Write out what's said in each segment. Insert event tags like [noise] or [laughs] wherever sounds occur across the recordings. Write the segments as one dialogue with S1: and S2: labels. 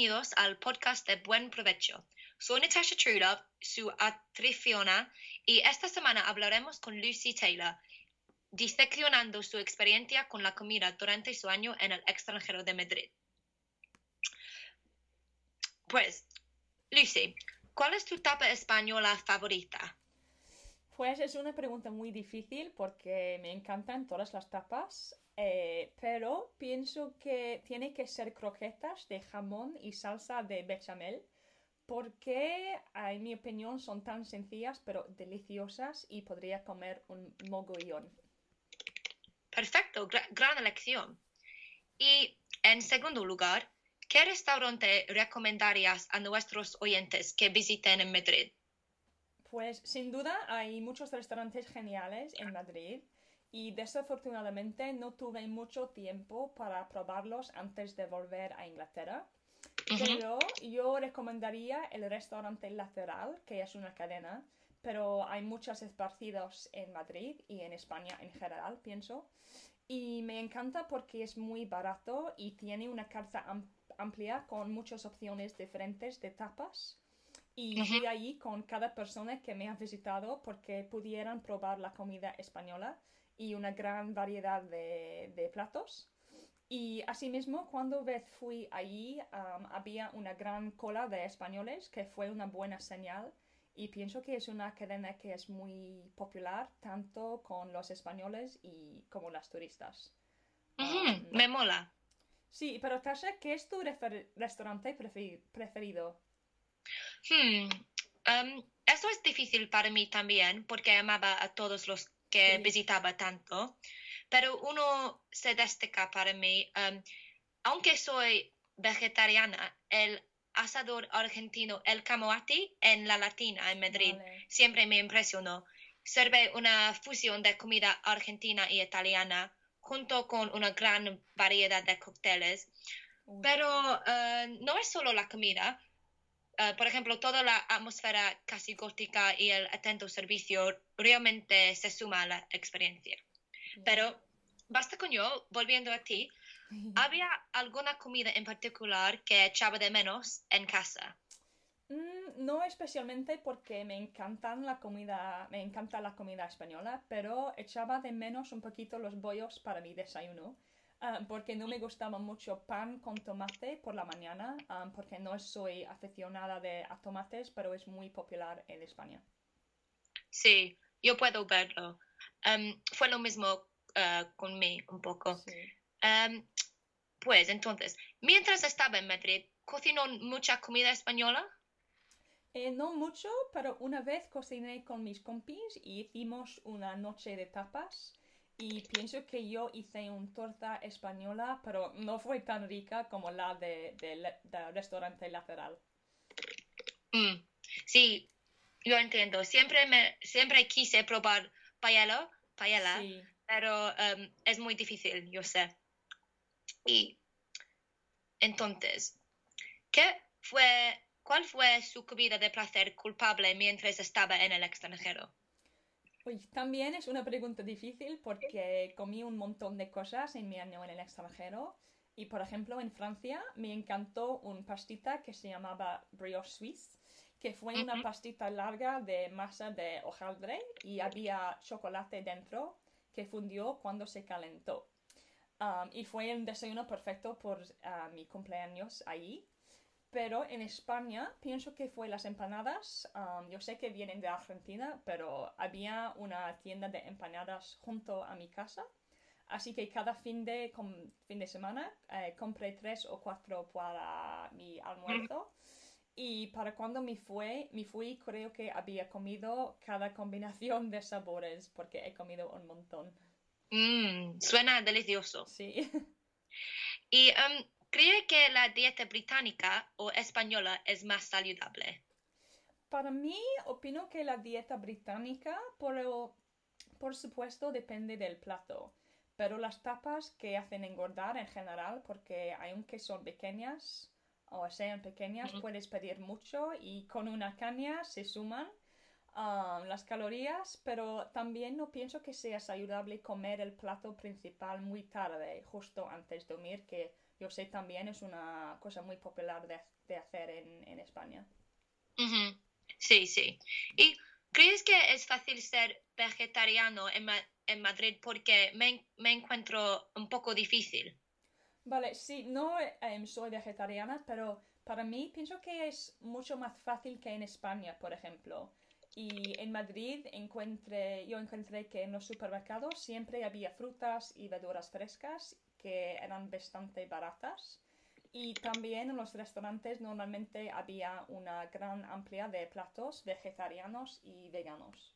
S1: bienvenidos al podcast de Buen Provecho. Soy Natasha Trulov, su anfitriona, y esta semana hablaremos con Lucy Taylor, diseccionando su experiencia con la comida durante su año en el extranjero de Madrid. Pues, Lucy, ¿cuál es tu tapa española favorita?
S2: Pues es una pregunta muy difícil porque me encantan todas las tapas, eh, pero pienso que tiene que ser croquetas de jamón y salsa de bechamel porque, en mi opinión, son tan sencillas pero deliciosas y podría comer un mogollón.
S1: Perfecto, gran elección. Y en segundo lugar, ¿qué restaurante recomendarías a nuestros oyentes que visiten en Madrid?
S2: Pues sin duda hay muchos restaurantes geniales en Madrid y desafortunadamente no tuve mucho tiempo para probarlos antes de volver a Inglaterra. Pero yo recomendaría el restaurante Lateral, que es una cadena, pero hay muchos esparcidos en Madrid y en España en general, pienso. Y me encanta porque es muy barato y tiene una carta amplia con muchas opciones diferentes de tapas. Y fui allí con cada persona que me ha visitado porque pudieran probar la comida española y una gran variedad de, platos. Y asimismo, cuando vez fui allí, había una gran cola de españoles, que fue una buena señal. Y pienso que es una cadena que es muy popular, tanto con los españoles y como las turistas.
S1: me mola.
S2: Sí, pero Tasha, ¿qué es tu restaurante preferido?
S1: Hmm, eso es difícil para mí también, porque amaba a todos los que visitaba tanto, pero uno se destaca para mí. Um, aunque soy vegetariana, el asador argentino El Camoati en La Latina, en Madrid, siempre me impresionó. Sirve una fusión de comida argentina y italiana junto con una gran variedad de cócteles. Pero uh, no es solo la comida, eh, por ejemplo, toda la atmósfera casi gótica y el atento servicio realmente se suma a la experiencia. Pero basta con yo, volviendo a ti, [laughs] ¿había alguna comida en particular que echaba de menos en casa?
S2: Mm, no especialmente porque me encantan la comida, me encanta la comida española, pero echaba de menos un poquito los bollos para mi desayuno Ah, porque no me gustaba mucho pan con tomate por la mañana, ah, porque no soy aficionada de, a tomates, pero es muy popular en España.
S1: Sí, yo puedo verlo. fue lo mismo uh, con mí un poco. pues entonces, mientras estaba en Madrid, ¿cocinó mucha comida española?
S2: Eh, no mucho, pero una vez cociné con mis compis y hicimos una noche de tapas y pienso que yo hice una torta española, pero no fue tan rica como la del de, restaurante lateral.
S1: Mm, sí, yo entiendo. Siempre, me, siempre quise probar paella, paella pero um, es muy difícil, yo sé. Y entonces, ¿qué fue, ¿cuál fue su comida de placer culpable mientras estaba en el extranjero?
S2: Pues también es una pregunta difícil porque comí un montón de cosas en mi año en el extranjero. Y por ejemplo, en Francia me encantó un pastita que se llamaba brioche suisse, que fue una pastita larga de masa de hojaldre y había chocolate dentro que fundió cuando se calentó. Um, y fue un desayuno perfecto por uh, mi cumpleaños ahí. Pero en España pienso que fue las empanadas. yo sé que vienen de Argentina, pero había una tienda de empanadas junto a mi casa. Así que cada fin de, fin de semana eh, compré tres o cuatro para mi almuerzo. Y para cuando me fui, me fui, creo que había comido cada combinación de sabores porque he comido un montón.
S1: Mmm, suena delicioso.
S2: Sí.
S1: Y ¿Cree que la dieta británica o española es más saludable?
S2: Para mí, opino que la dieta británica, por, por supuesto, depende del plato. Pero las tapas que hacen engordar en general, porque aunque son pequeñas o sean pequeñas, puedes pedir mucho y con una caña se suman um, las calorías, pero también no pienso que sea saludable comer el plato principal muy tarde, justo antes de dormir, que yo sé también es una cosa muy popular de, de hacer en, en España.
S1: Ujú. Sí, sí. ¿Y crees que es fácil ser vegetariano en, Ma- en Madrid porque me, me encuentro un poco difícil?
S2: Vale, sí, no em, soy vegetariana, pero para mí pienso que es mucho más fácil que en España, por ejemplo. Y en Madrid encuentre, yo encontré que en los supermercados siempre había frutas y verduras frescas que eran bastante baratas. Y también en los restaurantes normalmente había una gran amplia de platos vegetarianos y veganos.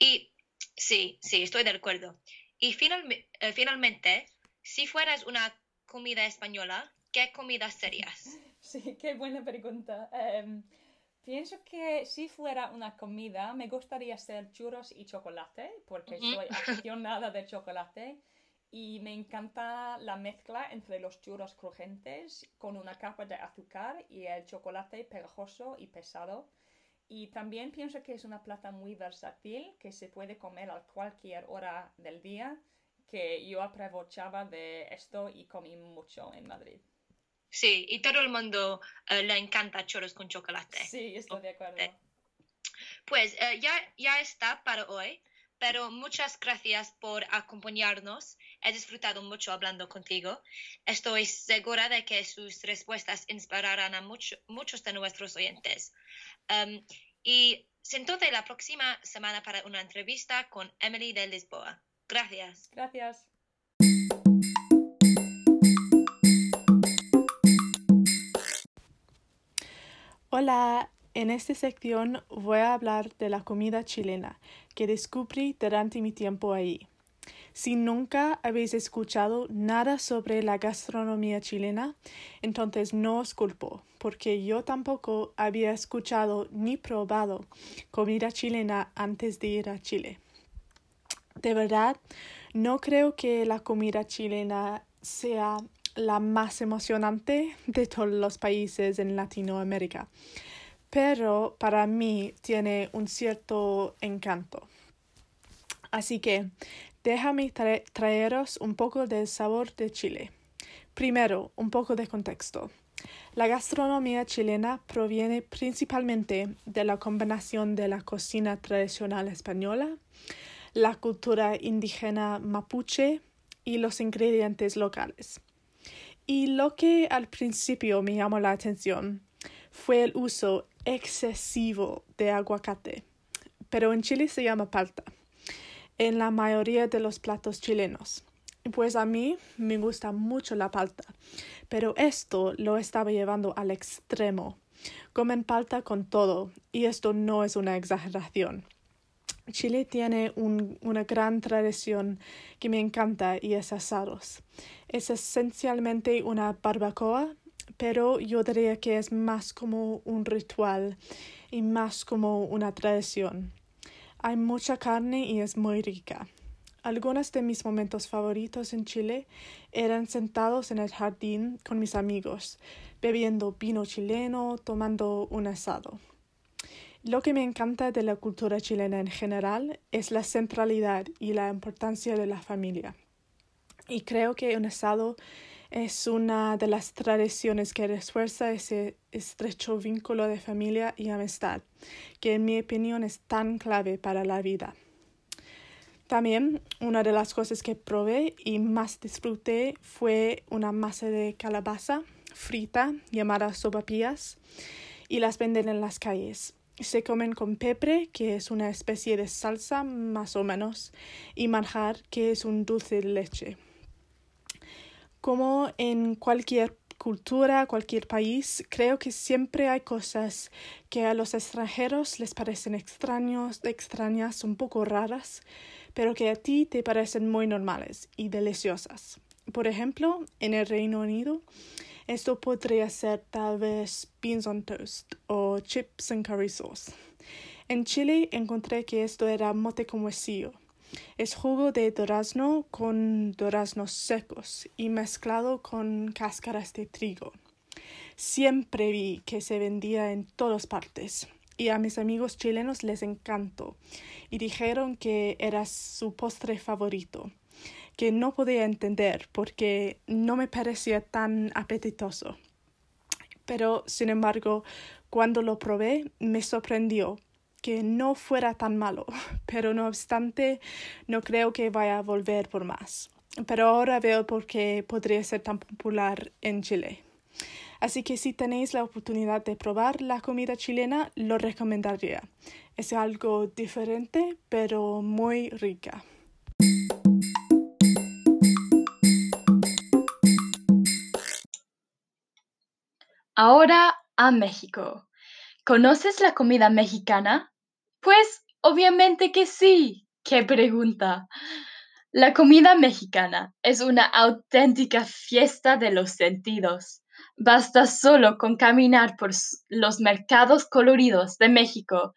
S1: Y sí, sí, estoy de acuerdo. Y finalme- eh, finalmente, si fueras una comida española, ¿qué comida serías? [laughs]
S2: Sí, qué buena pregunta. Em, pienso que si fuera una comida, me gustaría ser churros y chocolate, porque soy aficionada de chocolate y me encanta la mezcla entre los churros crujientes con una capa de azúcar y el chocolate pegajoso y pesado. Y también pienso que es una plata muy versátil que se puede comer a cualquier hora del día, que yo aprovechaba de esto y comí mucho en Madrid.
S1: Sí, y todo el mundo eh, le encanta churros con chocolate.
S2: Sí, estoy de acuerdo.
S1: Pues eh, ya, ya está para hoy, pero muchas gracias por acompañarnos. He disfrutado mucho hablando contigo. Estoy segura de que sus respuestas inspirarán a mucho- muchos de nuestros oyentes. Um, y entonces la próxima semana para una entrevista con Emily de Lisboa. Gracias.
S2: Gracias.
S3: Hola, en esta sección voy a hablar de la comida chilena que descubrí durante mi tiempo ahí. Si nunca habéis escuchado nada sobre la gastronomía chilena, entonces no os culpo, porque yo tampoco había escuchado ni probado comida chilena antes de ir a Chile. De verdad, no creo que la comida chilena sea la más emocionante de todos los países en Latinoamérica, pero para mí tiene un cierto encanto. Así que déjame tra- traeros un poco del sabor de Chile. Primero, un poco de contexto. La gastronomía chilena proviene principalmente de la combinación de la cocina tradicional española, la cultura indígena mapuche y los ingredientes locales. Y lo que al principio me llamó la atención fue el uso excesivo de aguacate, pero en Chile se llama palta, en la mayoría de los platos chilenos. Pues a mí me gusta mucho la palta, pero esto lo estaba llevando al extremo. Comen palta con todo, y esto no es una exageración. Chile tiene un- una gran tradición que me encanta y es asados. Es esencialmente una barbacoa, pero yo diría que es más como un ritual y más como una tradición. Hay mucha carne y es muy rica. Algunos de mis momentos favoritos en Chile eran sentados en el jardín con mis amigos, bebiendo vino chileno, tomando un asado. Lo que me encanta de la cultura chilena en general es la centralidad y la importancia de la familia. Y creo que un asado es una de las tradiciones que refuerza ese estrecho vínculo de familia y amistad, que en mi opinión es tan clave para la vida. También una de las cosas que probé y más disfruté fue una masa de calabaza frita llamada sopapillas y las venden en las calles. Se comen con pebre, que es una especie de salsa más o menos, y manjar, que es un dulce de leche. Como en cualquier cultura, cualquier país, creo que siempre hay cosas que a los extranjeros les parecen extraños, extrañas, un poco raras, pero que a ti te parecen muy normales y deliciosas. Por ejemplo, en el Reino Unido, esto podría ser tal vez beans on toast o chips and curry sauce. En Chile encontré que esto era mote con huesillo. Es jugo de durazno con duraznos secos y mezclado con cáscaras de trigo. Siempre vi que se vendía en todas partes y a mis amigos chilenos les encantó y dijeron que era su postre favorito, que no podía entender porque no me parecía tan apetitoso. Pero, sin embargo, cuando lo probé, me sorprendió que no fuera tan malo, [laughs] pero no obstante, no creo que vaya a volver por más. Pero ahora veo por qué podría ser tan popular en Chile. Así que si tenéis la oportunidad de probar la comida chilena, lo recomendaría. Es algo diferente, pero muy rica.
S4: Ahora a México. ¿Conoces la comida mexicana? Pues obviamente que sí. ¡Qué pregunta! La comida mexicana es una auténtica fiesta de los sentidos. Basta solo con caminar por los mercados coloridos de México,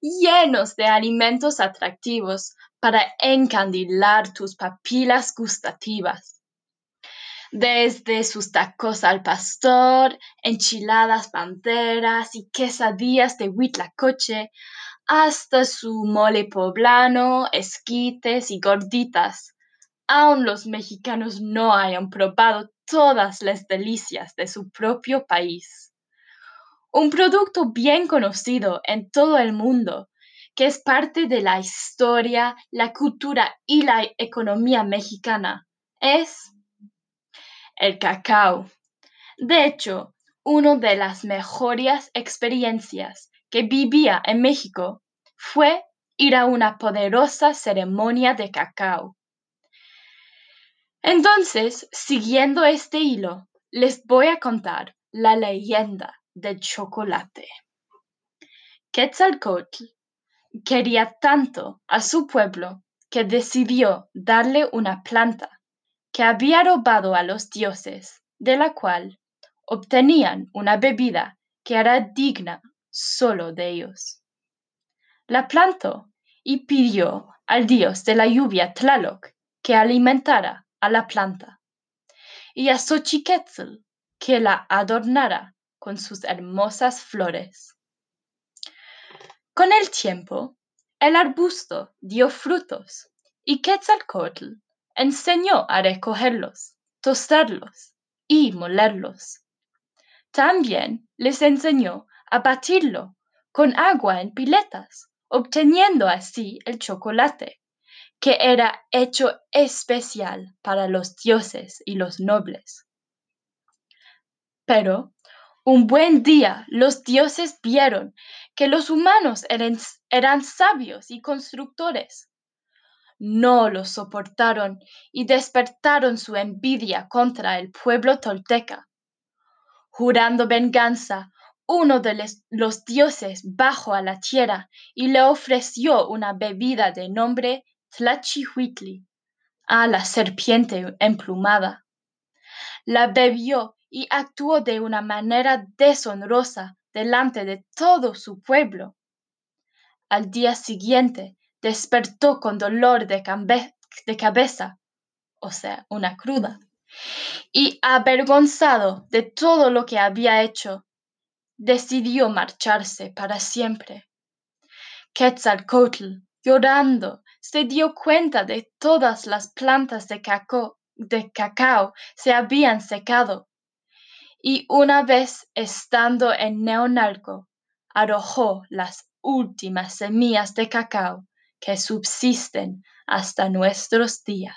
S4: llenos de alimentos atractivos para encandilar tus papilas gustativas desde sus tacos al pastor, enchiladas panteras y quesadillas de huitlacoche, hasta su mole poblano, esquites y gorditas. Aun los mexicanos no hayan probado todas las delicias de su propio país. Un producto bien conocido en todo el mundo, que es parte de la historia, la cultura y la economía mexicana, es el cacao. De hecho, una de las mejores experiencias que vivía en México fue ir a una poderosa ceremonia de cacao. Entonces, siguiendo este hilo, les voy a contar la leyenda del chocolate. Quetzalcoatl quería tanto a su pueblo que decidió darle una planta que había robado a los dioses, de la cual obtenían una bebida que era digna solo de ellos. La plantó y pidió al dios de la lluvia Tlaloc que alimentara a la planta, y a Xochiquetzl que la adornara con sus hermosas flores. Con el tiempo, el arbusto dio frutos y Quetzalcoatl enseñó a recogerlos, tostarlos y molerlos. También les enseñó a batirlo con agua en piletas, obteniendo así el chocolate, que era hecho especial para los dioses y los nobles. Pero un buen día los dioses vieron que los humanos eran, eran sabios y constructores no lo soportaron y despertaron su envidia contra el pueblo tolteca. Jurando venganza, uno de los dioses bajó a la tierra y le ofreció una bebida de nombre Tlachihuitli a la serpiente emplumada. La bebió y actuó de una manera deshonrosa delante de todo su pueblo. Al día siguiente, despertó con dolor de, cabeza, o sea, una cruda, y avergonzado de todo lo que había hecho, decidió marcharse para siempre. Quetzalcoatl, llorando, se dio cuenta de todas las plantas de cacao, de cacao se habían secado, y una vez estando en Neonalco, arrojó las últimas semillas de cacao que subsisten hasta nuestros días.